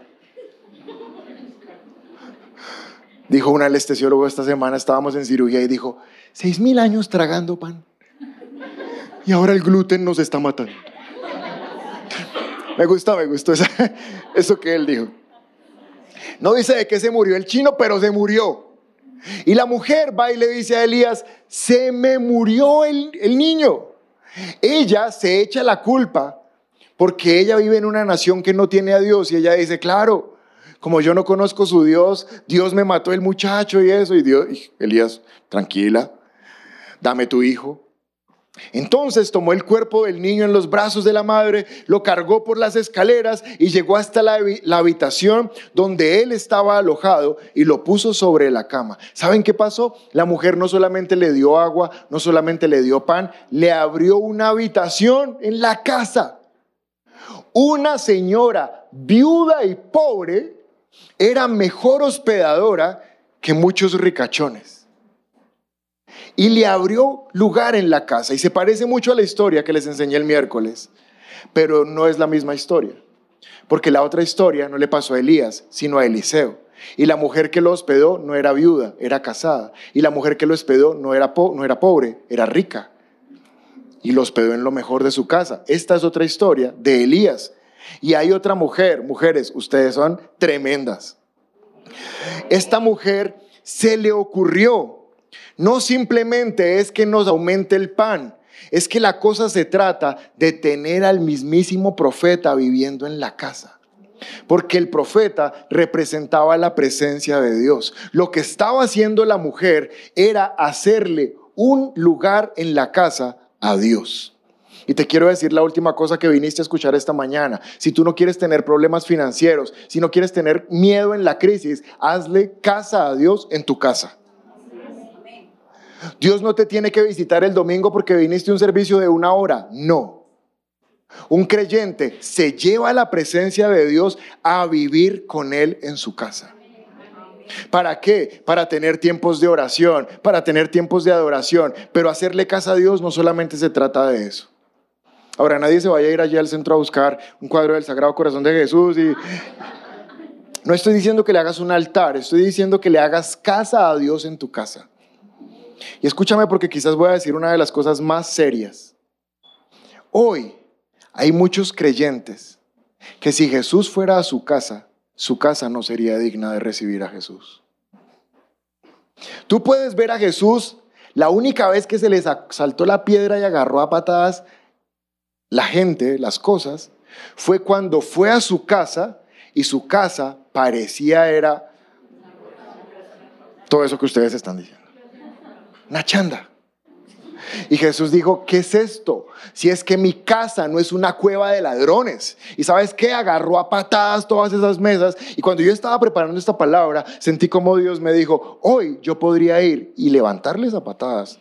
Dijo un anestesiólogo esta semana, estábamos en cirugía y dijo, seis mil años tragando pan. Y ahora el gluten nos está matando. Me gusta, me gustó eso que él dijo. No dice de qué se murió el chino, pero se murió. Y la mujer va y le dice a Elías, se me murió el, niño. Ella se echa la culpa porque ella vive en una nación que no tiene a Dios y ella dice, claro, como yo no conozco su Dios, Dios me mató el muchacho y eso. Y Dios, Elías, tranquila, dame tu hijo. Entonces tomó el cuerpo del niño en los brazos de la madre, lo cargó por las escaleras y llegó hasta la, habitación donde él estaba alojado y lo puso sobre la cama. ¿Saben qué pasó? La mujer no solamente le dio agua, no solamente le dio pan, le abrió una habitación en la casa. Una señora viuda y pobre era mejor hospedadora que muchos ricachones y le abrió lugar en la casa. Y se parece mucho a la historia que les enseñé el miércoles, pero no es la misma historia, porque la otra historia no le pasó a Elías, sino a Eliseo. Y la mujer que lo hospedó no era viuda, era casada. Y la mujer que lo hospedó no era, no era pobre, era rica. Y lo hospedó en lo mejor de su casa. Esta es otra historia de Elías. Y hay otra mujer, mujeres, ustedes son tremendas. Esta mujer se le ocurrió no simplemente es que nos aumente el pan, es que la cosa se trata de tener al mismísimo profeta viviendo en la casa. Porque el profeta representaba la presencia de Dios. Lo que estaba haciendo la mujer era hacerle un lugar en la casa a Dios. Y te quiero decir la última cosa que viniste a escuchar esta mañana. Si tú no quieres tener problemas financieros, si no quieres tener miedo en la crisis, hazle casa a Dios en tu casa. Dios no te tiene que visitar el domingo porque viniste a un servicio de una hora. No. Un creyente se lleva la presencia de Dios a vivir con Él en su casa. ¿Para qué? Para tener tiempos de oración, para tener tiempos de adoración. Pero hacerle casa a Dios no solamente se trata de eso. Ahora nadie se vaya a ir allá al centro a buscar un cuadro del Sagrado Corazón de Jesús y... No estoy diciendo que le hagas un altar, estoy diciendo que le hagas casa a Dios en tu casa. Y escúchame porque quizás voy a decir una de las cosas más serias. Hoy hay muchos creyentes que si Jesús fuera a su casa, su casa no sería digna de recibir a Jesús. Tú puedes ver a Jesús la única vez que se les saltó la piedra y agarró a patadas la gente, las cosas, fue cuando fue a su casa y su casa parecía era todo eso que ustedes están diciendo. Una chanda. Y Jesús dijo, ¿qué es esto? Si es que mi casa no es una cueva de ladrones. Y sabes qué? Agarró a patadas todas esas mesas. Y cuando yo estaba preparando esta palabra, sentí como Dios me dijo, hoy yo podría ir y levantarles a patadas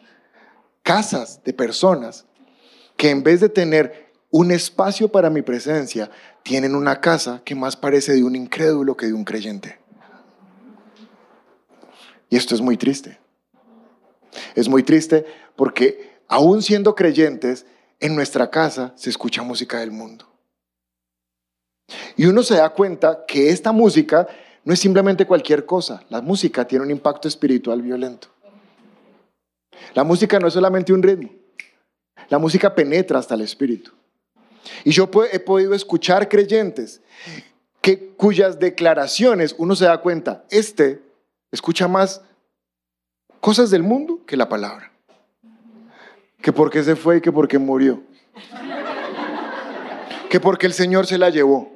casas de personas que en vez de tener un espacio para mi presencia, tienen una casa que más parece de un incrédulo que de un creyente. Y esto es muy triste. Es muy triste porque aún siendo creyentes, en nuestra casa se escucha música del mundo. Y uno se da cuenta que esta música no es simplemente cualquier cosa. La música tiene un impacto espiritual violento. La música no es solamente un ritmo. La música penetra hasta el espíritu. Y yo he podido escuchar creyentes que, cuyas declaraciones uno se da cuenta, este escucha más cosas del mundo que la palabra. Que porque se fue y que porque murió. Que porque el Señor se la llevó.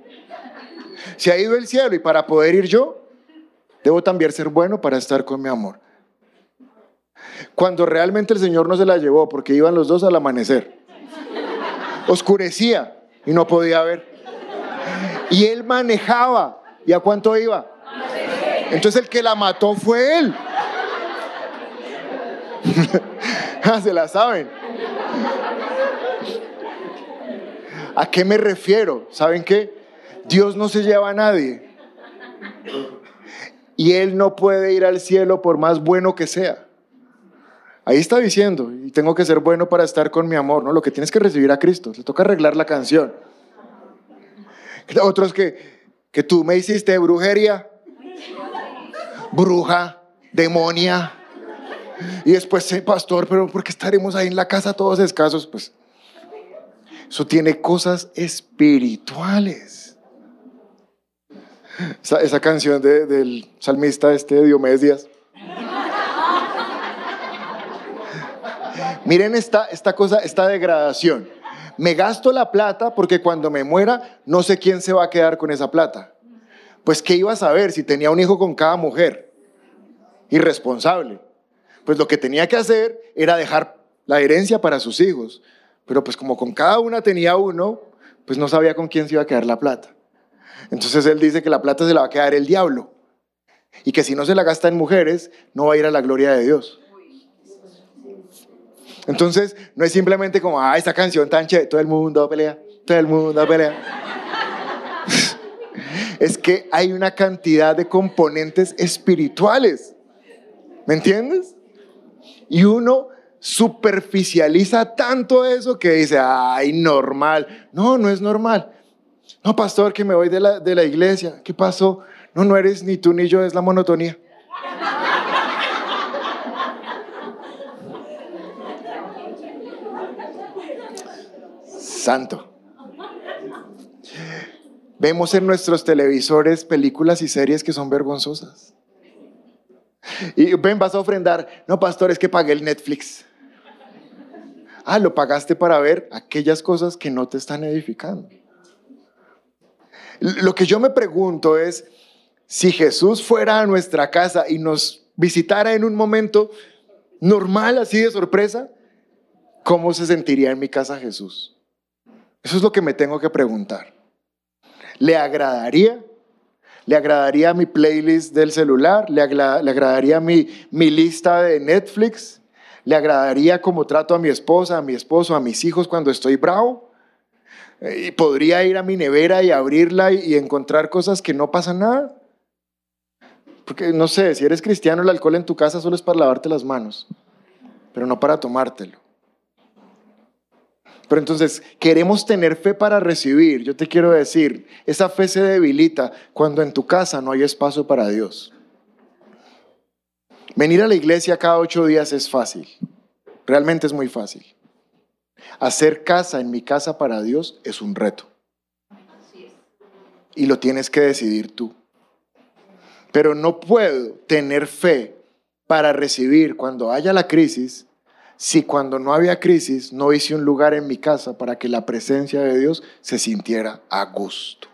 Se ha ido el cielo y para poder ir yo, debo también ser bueno para estar con mi amor. Cuando realmente el Señor no se la llevó porque iban los dos al amanecer. Oscurecía y no podía ver. Y él manejaba. ¿Y a cuánto iba? Entonces el que la mató fue él. Ah, se la saben. ¿A qué me refiero? ¿Saben qué? Dios no se lleva a nadie. Y Él no puede ir al cielo por más bueno que sea. Ahí está diciendo, y tengo que ser bueno para estar con mi amor, ¿no? Lo que tienes que recibir a Cristo, te toca arreglar la canción. Otros que, que tú me hiciste brujería, bruja, demonia, y después, pastor, pero ¿por qué estaremos ahí en la casa todos escasos? Pues eso tiene cosas espirituales. Esa, canción del salmista este Diomedes Díaz. Miren esta, esta cosa, esta degradación. Me gasto la plata porque cuando me muera no sé quién se va a quedar con esa plata. Pues qué iba a saber si tenía un hijo con cada mujer. Irresponsable pues lo que tenía que hacer era dejar la herencia para sus hijos. Pero pues como con cada una tenía uno, pues no sabía con quién se iba a quedar la plata. Entonces él dice que la plata se la va a quedar el diablo. Y que si no se la gasta en mujeres, no va a ir a la gloria de Dios. Entonces, no es simplemente como, ah, esta canción tan chévere, todo el mundo pelea, todo el mundo pelea. es que hay una cantidad de componentes espirituales. ¿Me entiendes? Y uno superficializa tanto eso que dice, ay, normal. No, no es normal. No, pastor, que me voy de la, de la iglesia. ¿Qué pasó? No, no eres ni tú ni yo, es la monotonía. Santo. Vemos en nuestros televisores películas y series que son vergonzosas. Y ven, vas a ofrendar. No, pastor, es que pagué el Netflix. Ah, lo pagaste para ver aquellas cosas que no te están edificando. Lo que yo me pregunto es, si Jesús fuera a nuestra casa y nos visitara en un momento normal, así de sorpresa, ¿cómo se sentiría en mi casa Jesús? Eso es lo que me tengo que preguntar. ¿Le agradaría? Le agradaría mi playlist del celular, le, agradaría mi, mi lista de Netflix, ¿Le agradaría como trato a mi esposa, a mi esposo, a mis hijos cuando estoy bravo? Eh, ¿Y podría ir a mi nevera y abrirla y encontrar cosas que no pasa nada? Porque no sé, si eres cristiano, el alcohol en tu casa solo es para lavarte las manos, pero no para tomártelo. Pero entonces, queremos tener fe para recibir. Yo te quiero decir, esa fe se debilita cuando en tu casa no hay espacio para Dios. Venir a la iglesia cada ocho días es fácil. Realmente es muy fácil. Hacer casa en mi casa para Dios es un reto. Y lo tienes que decidir tú. Pero no puedo tener fe para recibir cuando haya la crisis si cuando no había crisis no hice un lugar en mi casa para que la presencia de Dios se sintiera a gusto.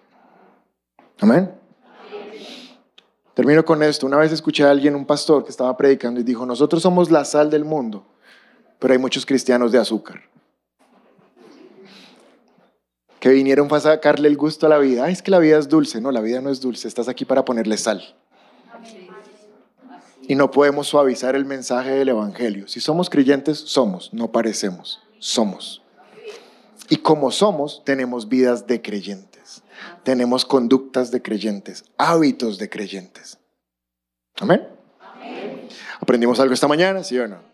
Amén. Termino con esto. Una vez escuché a alguien, un pastor, que estaba predicando y dijo, nosotros somos la sal del mundo, pero hay muchos cristianos de azúcar. Que vinieron para sacarle el gusto a la vida. es que la vida es dulce. No, la vida no es dulce. Estás aquí para ponerle sal. Y no podemos suavizar el mensaje del Evangelio. Si somos creyentes, somos, no parecemos, somos. Y como somos, tenemos vidas de creyentes, tenemos conductas de creyentes, hábitos de creyentes. Amén. ¿Aprendimos algo esta mañana, sí o no?